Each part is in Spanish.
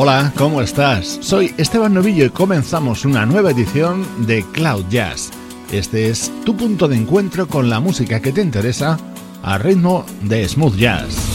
Hola, ¿cómo estás? Soy Esteban Novillo y comenzamos una nueva edición de Cloud Jazz. Este es tu punto de encuentro con la música que te interesa a ritmo de smooth jazz.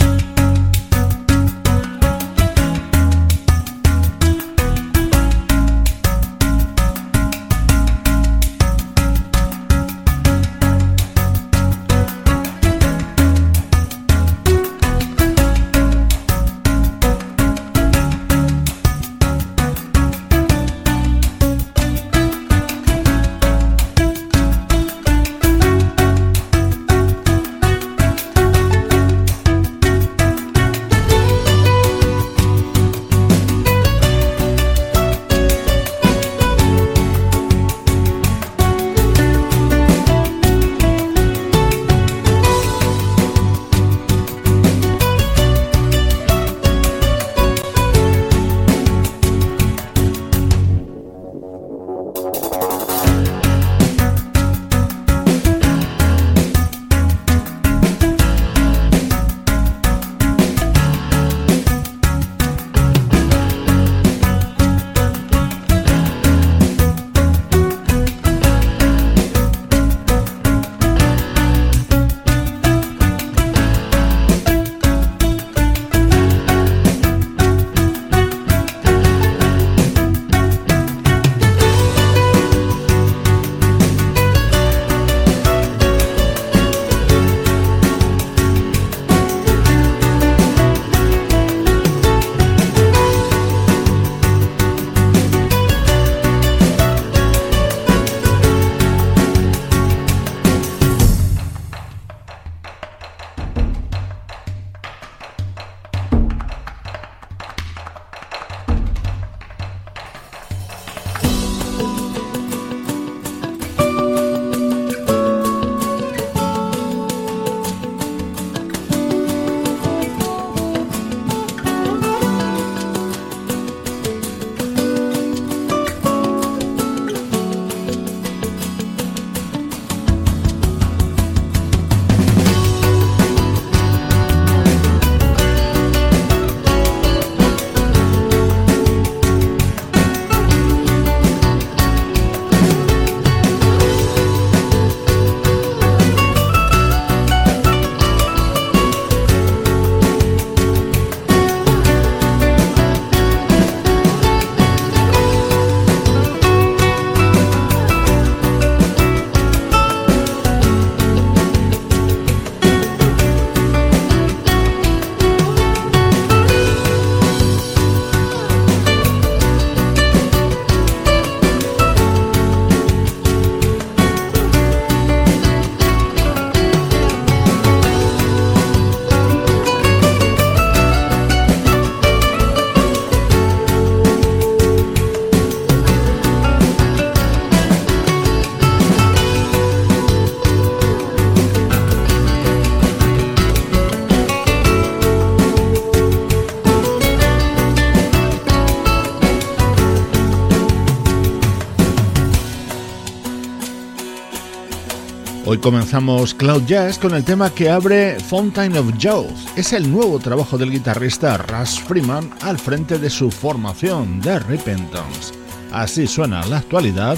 comenzamos Cloud Jazz con el tema que abre Fountain of Youth. Es el nuevo trabajo del guitarrista Russ Freeman al frente de su formación The Repentance. Así suena la actualidad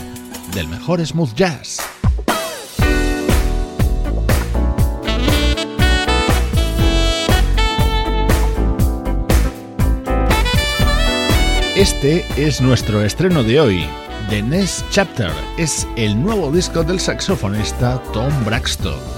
del mejor smooth jazz. Este es nuestro estreno de hoy. The Next Chapter es el nuevo disco del saxofonista Tom Braxton.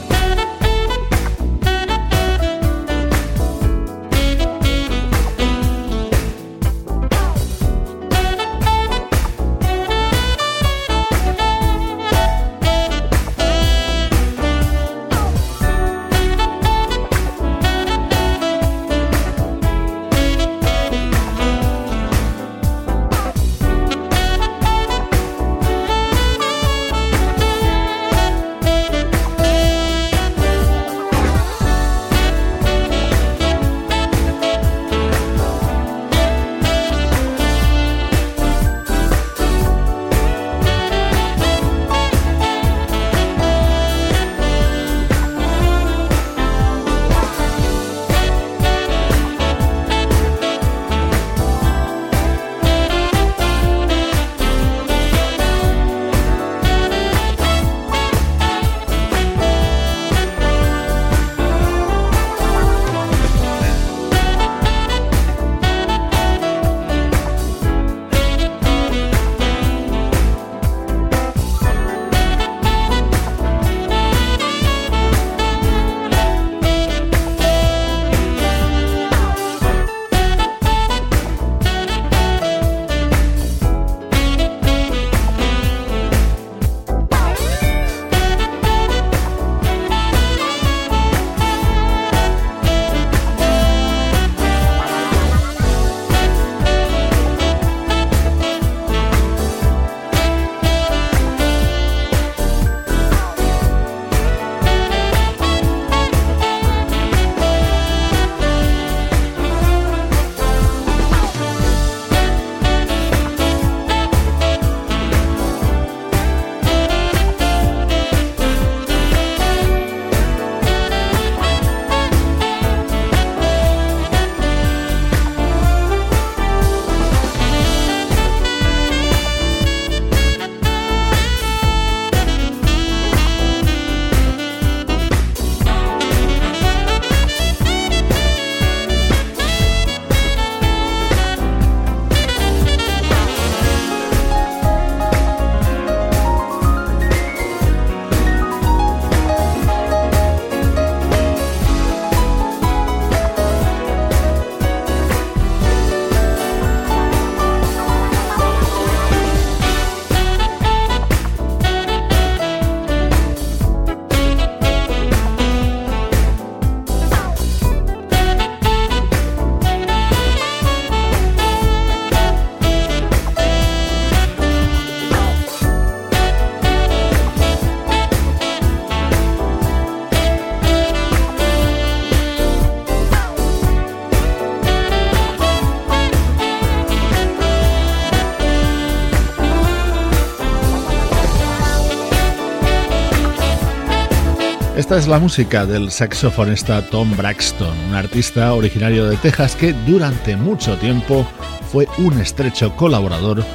Es la música del saxofonista Tom Braxton, un artista originario de Texas que durante mucho tiempo fue un estrecho colaborador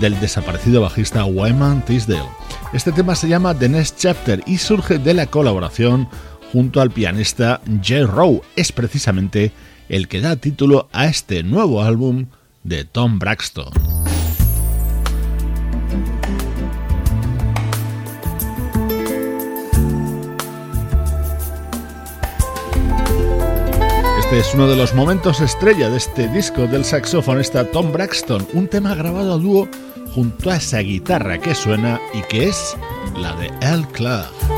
del desaparecido bajista Wyman Tisdale. Este tema se llama The Next Chapter y surge de la colaboración junto al pianista Jay Rowe. Es precisamente el que da título a este nuevo álbum de Tom Braxton. Este es uno de los momentos estrella de este disco del saxofonista Tom Braxton, un tema grabado a dúo junto a esa guitarra que suena y que es la de El Club.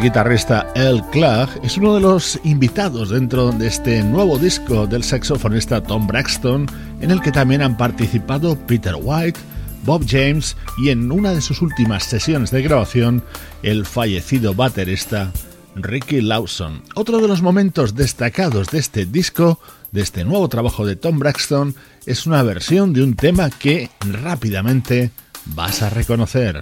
El guitarrista El Clark es uno de los invitados dentro de este nuevo disco del saxofonista Tom Braxton, en el que también han participado Peter White, Bob James y en una de sus últimas sesiones de grabación, el fallecido baterista Ricky Lawson. Otro de los momentos destacados de este disco, de este nuevo trabajo de Tom Braxton, es una versión de un tema que rápidamente vas a reconocer.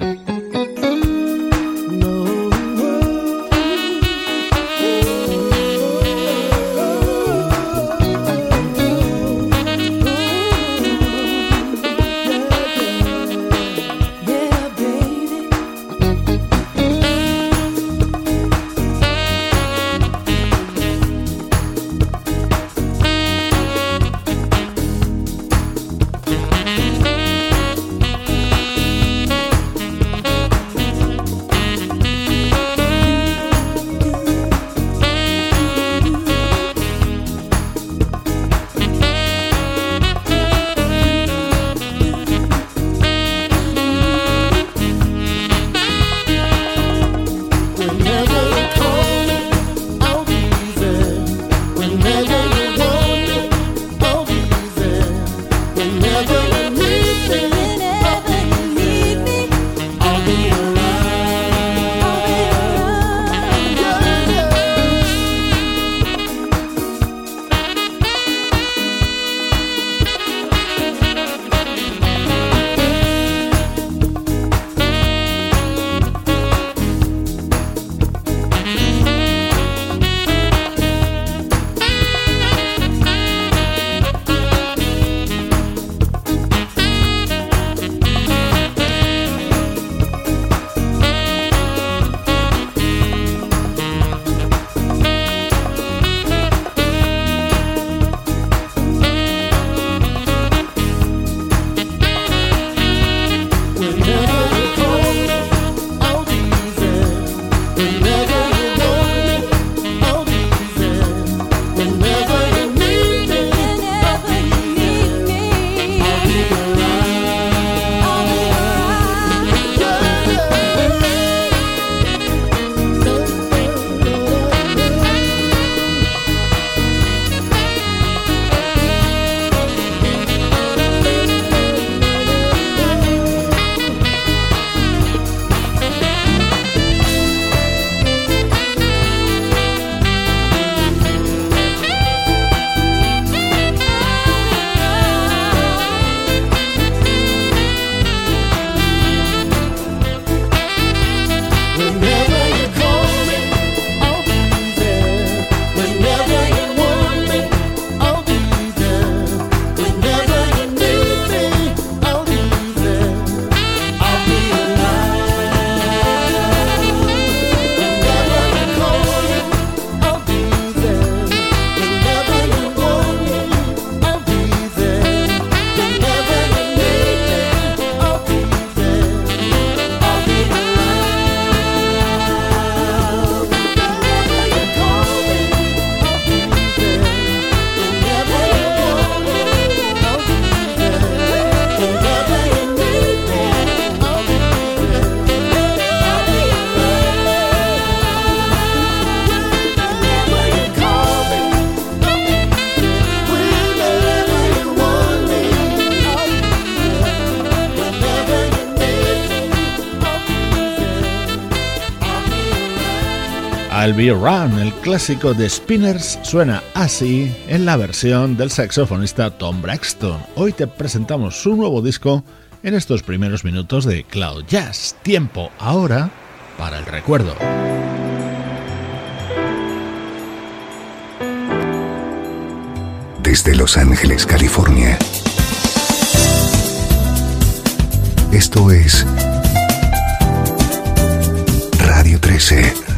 I'll Be Run, el clásico de Spinners, suena así en la versión del saxofonista Tom Braxton. Hoy te presentamos su nuevo disco en estos primeros minutos de Cloud Jazz. Tiempo ahora para el recuerdo. Desde Los Ángeles, California. Esto es Radio 13.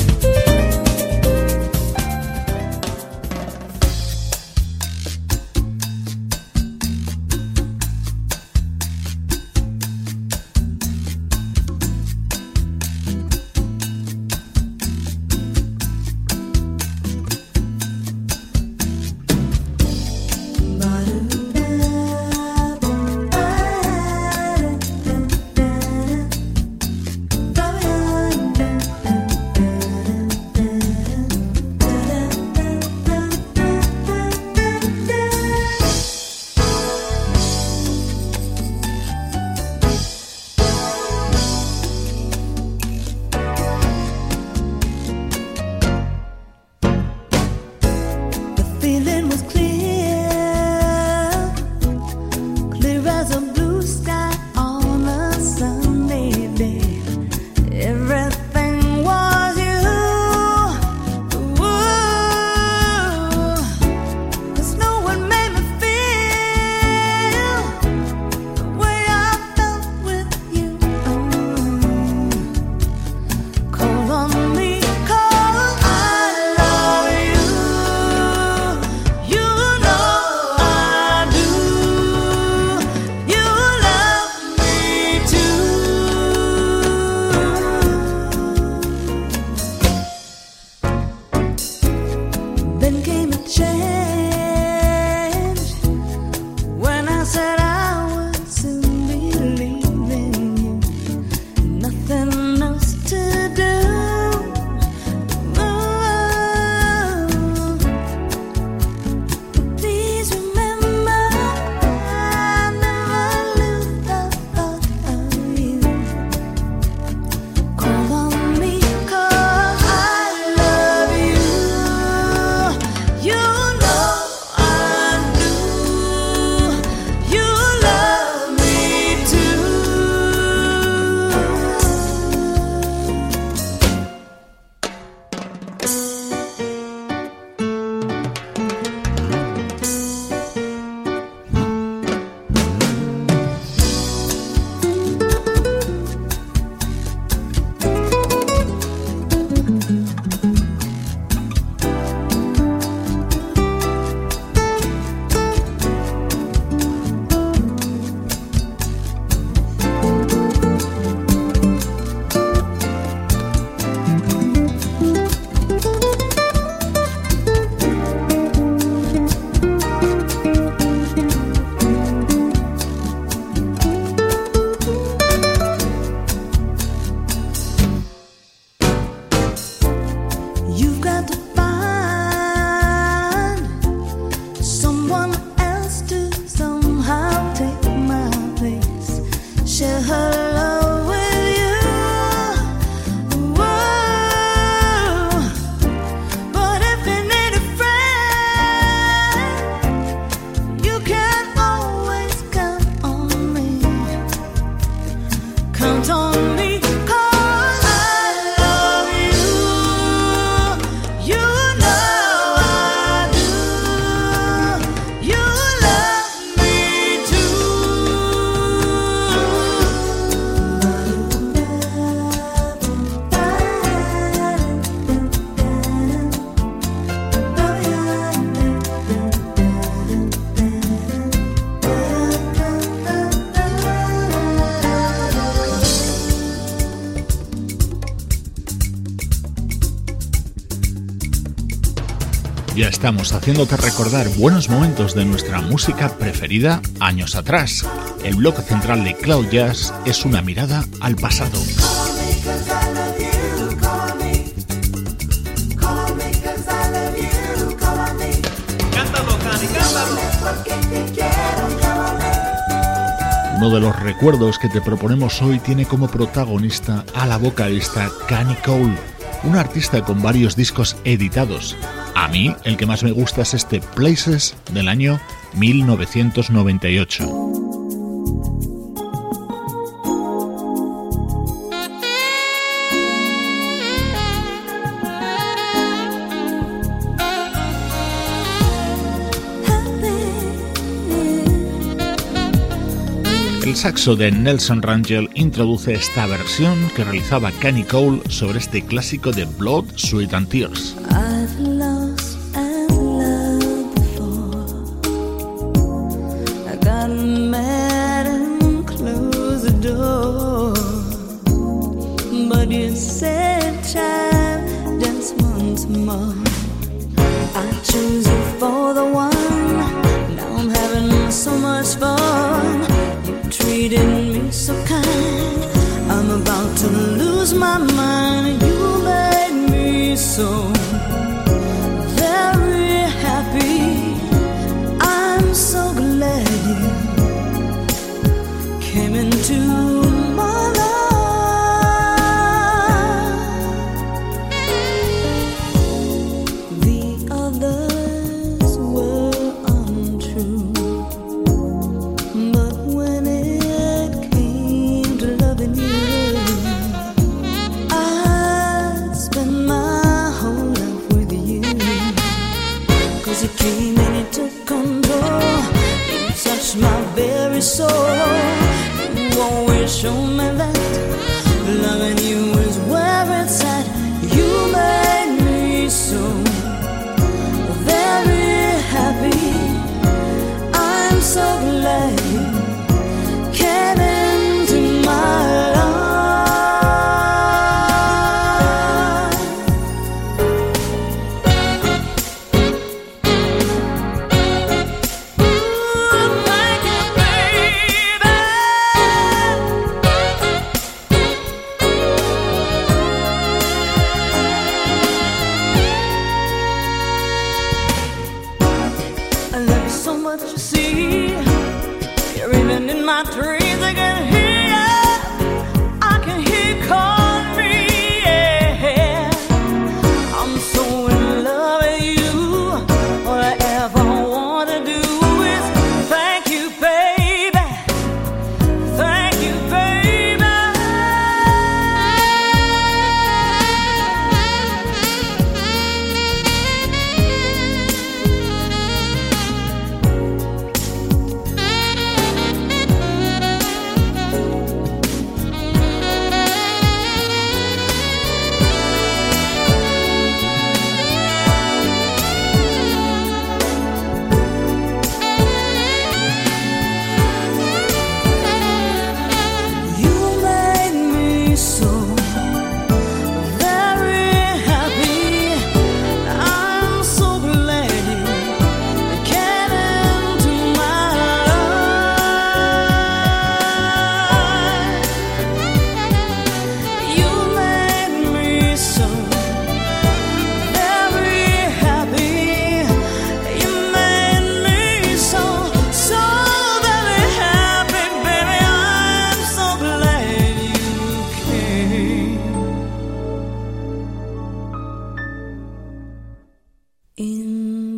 Estamos haciéndote recordar buenos momentos de nuestra música preferida años atrás. El bloque central de Cloud Jazz es una mirada al pasado. Uno de los recuerdos que te proponemos hoy tiene como protagonista a la vocalista Canny Cole, una artista con varios discos editados. A mí, el que más me gusta es este Places del año 1998. El saxo de Nelson Rangel introduce esta versión que realizaba Kenny Cole sobre este clásico de Blood, Sweat and Tears.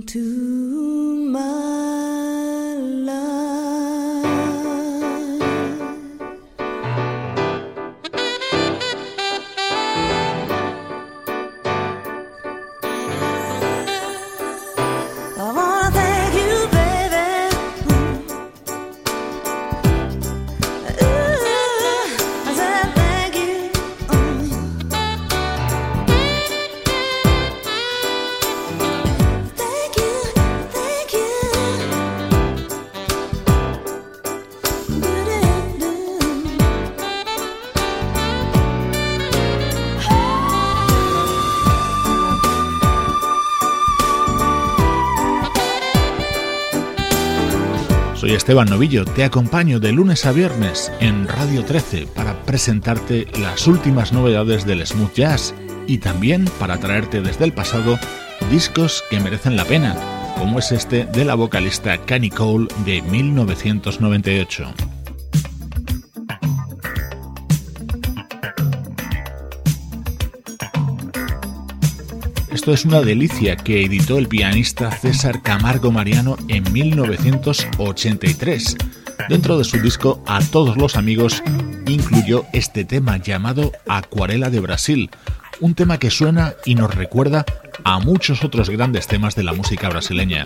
to Esteban Novillo, te acompaño de lunes a viernes en Radio 13 para presentarte las últimas novedades del smooth jazz y también para traerte desde el pasado discos que merecen la pena, como es este de la vocalista Canny Cole de 1998. Esto es una delicia que editó el pianista César Camargo Mariano en 1983. Dentro de su disco A todos los amigos incluyó este tema llamado Acuarela de Brasil, un tema que suena y nos recuerda a muchos otros grandes temas de la música brasileña.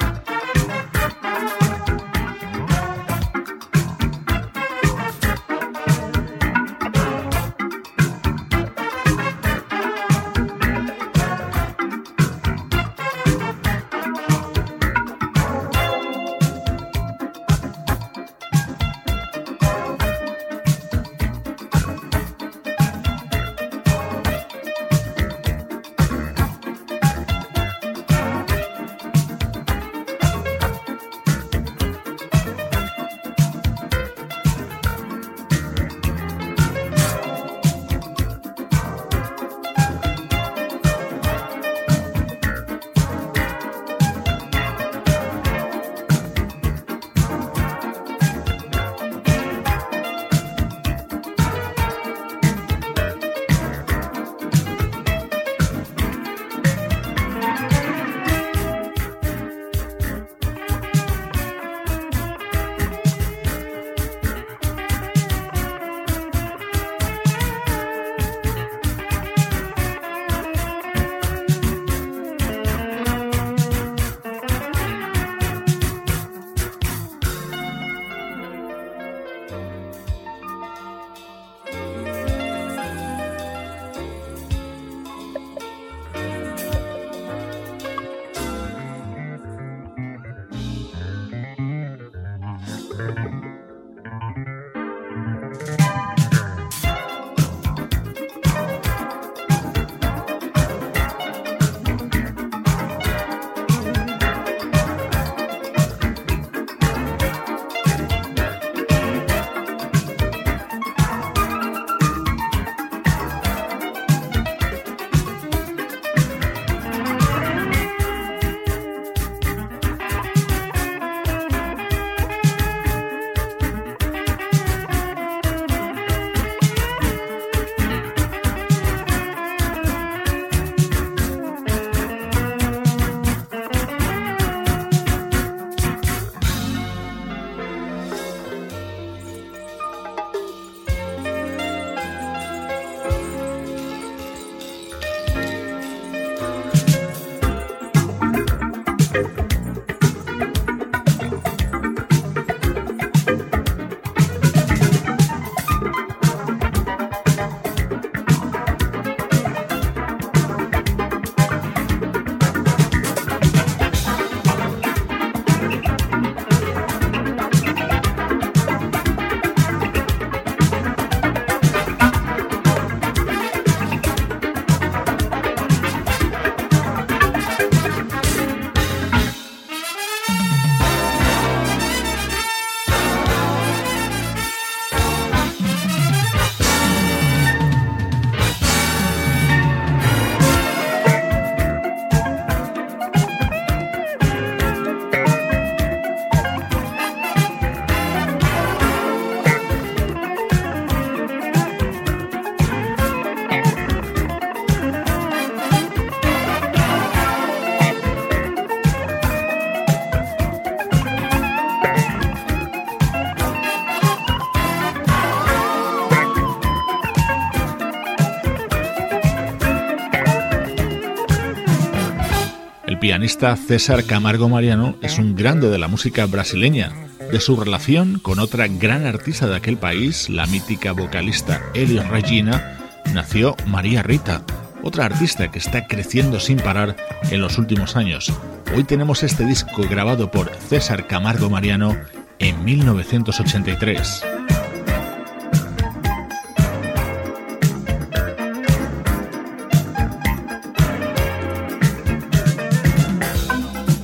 pianista César Camargo Mariano es un grande de la música brasileña. De su relación con otra gran artista de aquel país, la mítica vocalista Elis Regina, nació María Rita, otra artista que está creciendo sin parar en los últimos años. Hoy tenemos este disco grabado por César Camargo Mariano en 1983.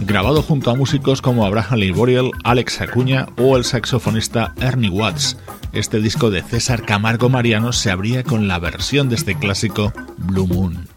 Grabado junto a músicos como Abraham Lee Boreal, Alex Acuña o el saxofonista Ernie Watts. Este disco de César Camargo Mariano se abría con la versión de este clásico Blue Moon.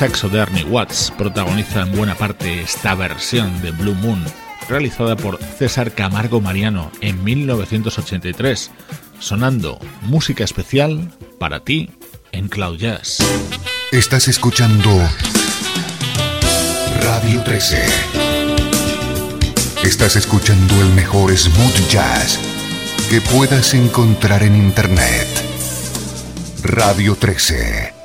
Saxo de Ernie Watts protagoniza en buena parte esta versión de Blue Moon, realizada por César Camargo Mariano en 1983, sonando música especial para ti en Cloud Jazz. Estás escuchando Radio 13. Estás escuchando el mejor smooth jazz que puedas encontrar en Internet. Radio 13.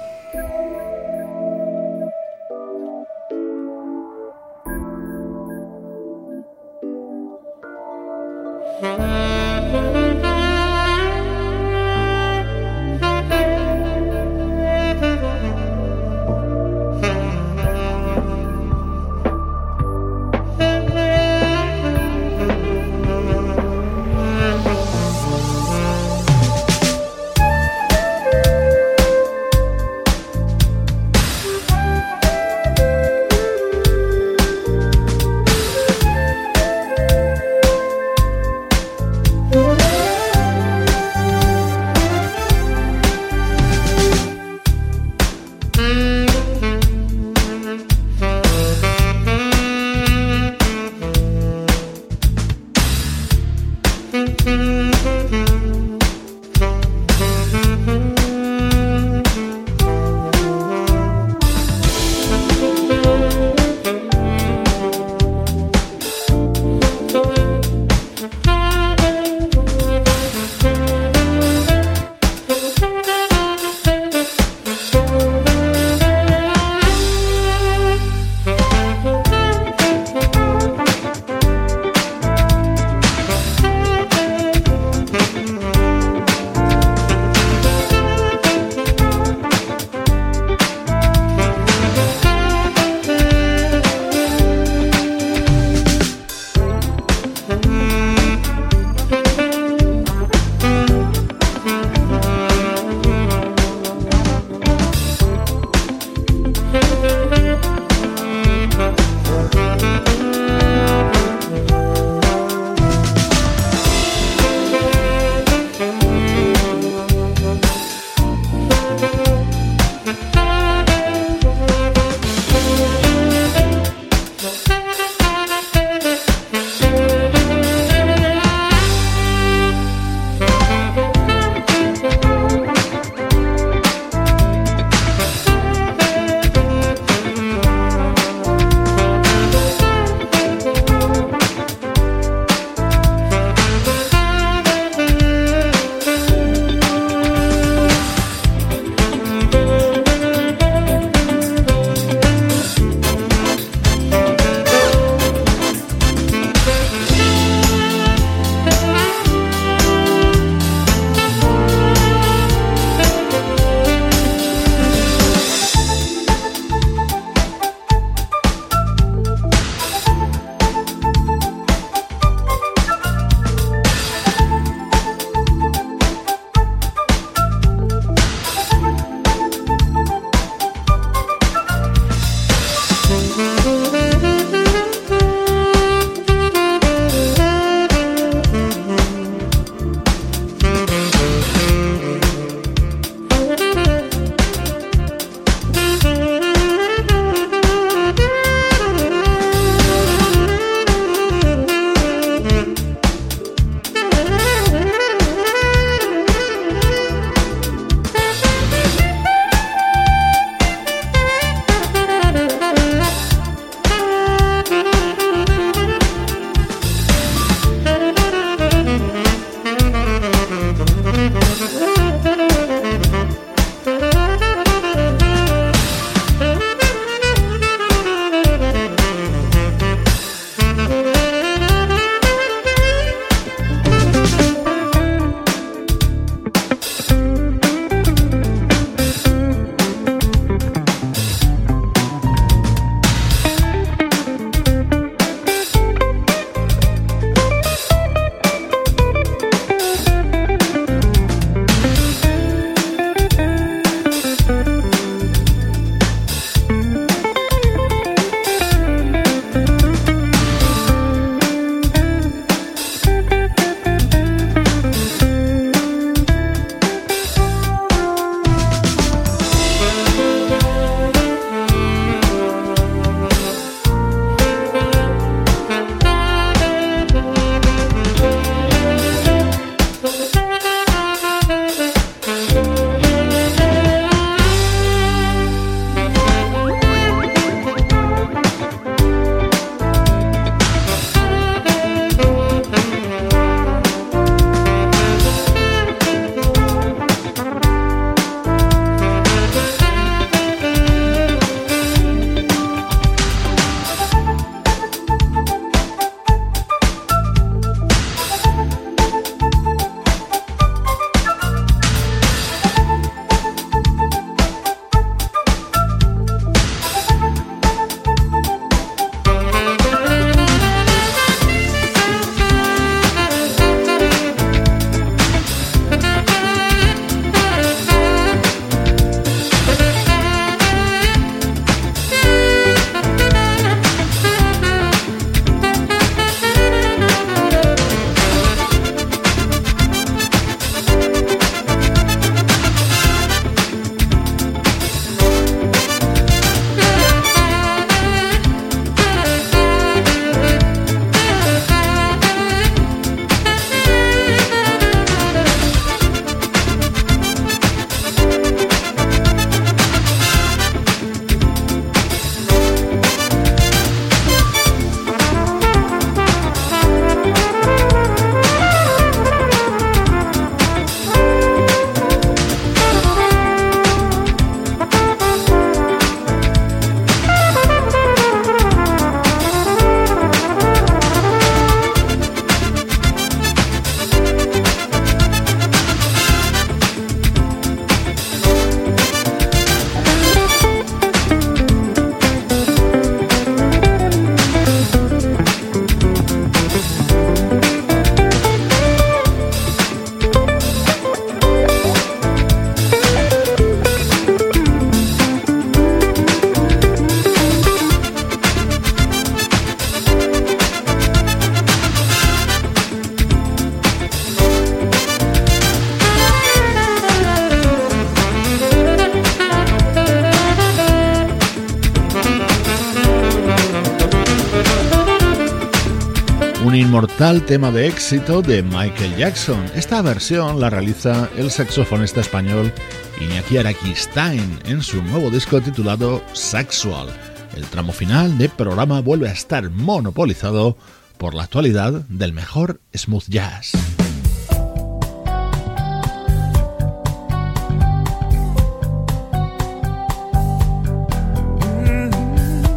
Inmortal tema de éxito de Michael Jackson. Esta versión la realiza el saxofonista español Iñaki Araquistain en su nuevo disco titulado Sexual. El tramo final del programa vuelve a estar monopolizado por la actualidad del mejor smooth jazz.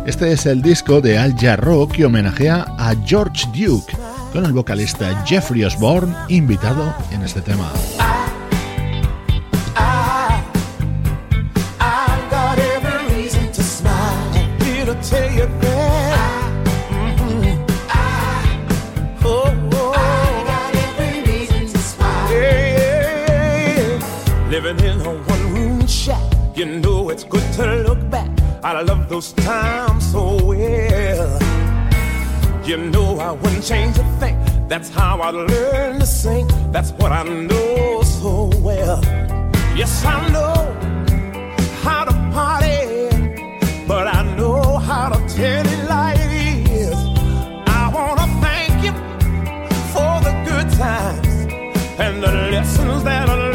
Este es el disco de Al Jarreau que homenajea a George Duke con el vocalista Jeffrey Osborne invitado en este tema. You know it's good to look back. I love those times so well. You know I wouldn't change a. That's how I learned to sing. That's what I know so well. Yes, I know how to party, but I know how to tell it like it is. I wanna thank you for the good times and the lessons that I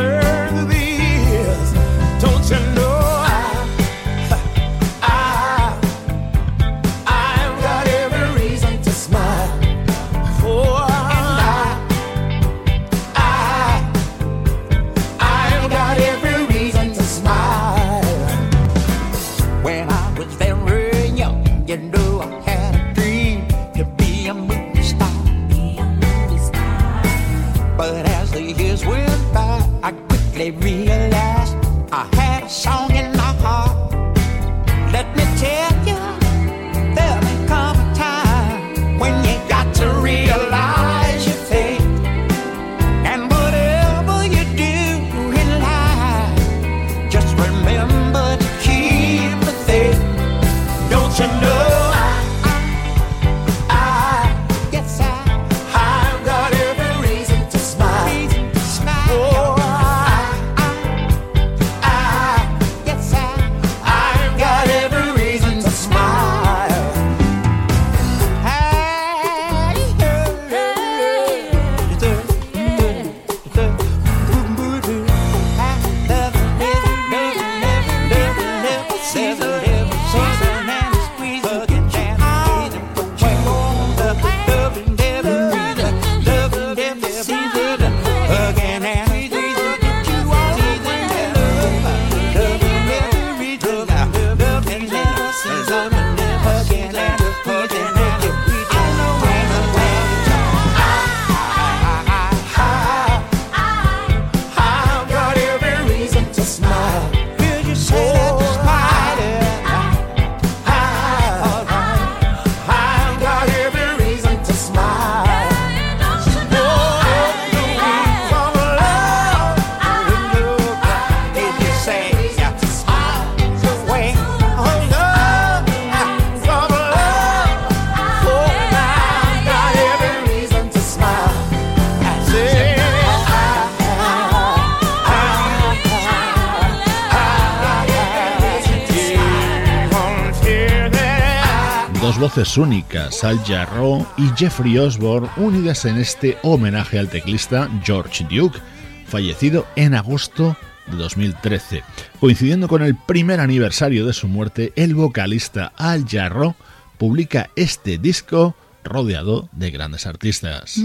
voces únicas, Al Jarreau y Jeffrey Osborne, unidas en este homenaje al teclista George Duke, fallecido en agosto de 2013. Coincidiendo con el primer aniversario de su muerte, el vocalista Al Jarreau publica este disco rodeado de grandes artistas.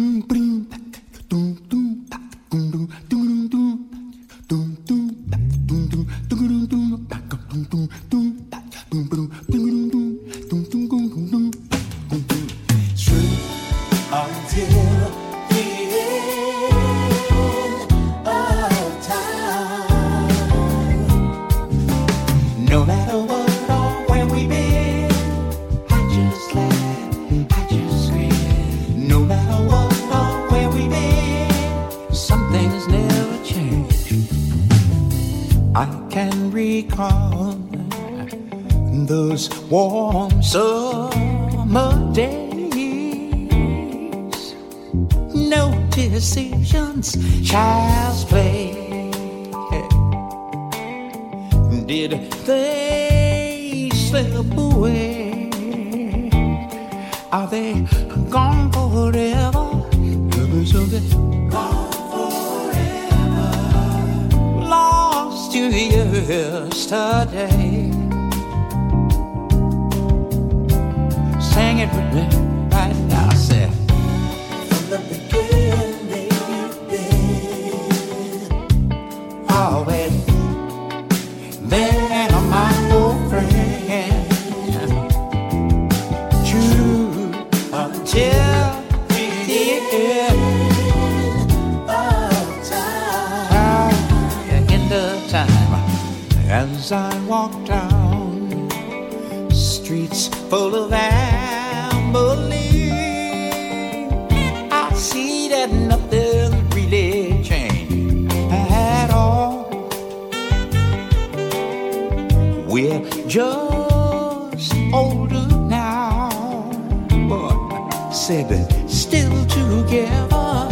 still together.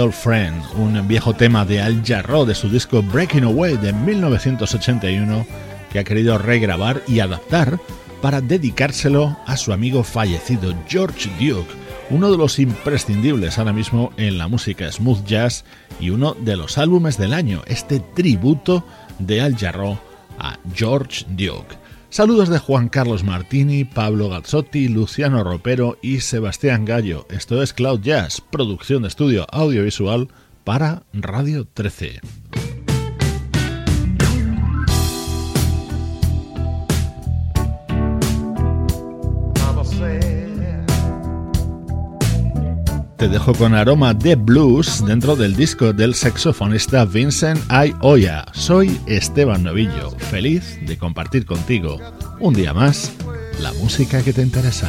Old Friend, un viejo tema de Al Jarreau de su disco Breaking Away de 1981 que ha querido regrabar y adaptar para dedicárselo a su amigo fallecido George Duke, uno de los imprescindibles ahora mismo en la música smooth jazz y uno de los álbumes del año, este tributo de Al Jarreau a George Duke. Saludos de Juan Carlos Martini, Pablo Gazzotti, Luciano Ropero y Sebastián Gallo. Esto es Cloud Jazz, producción de estudio audiovisual para Radio 13. Te dejo con aroma de blues dentro del disco del saxofonista Vincent Oya. Soy Esteban Novillo, feliz de compartir contigo un día más la música que te interesa.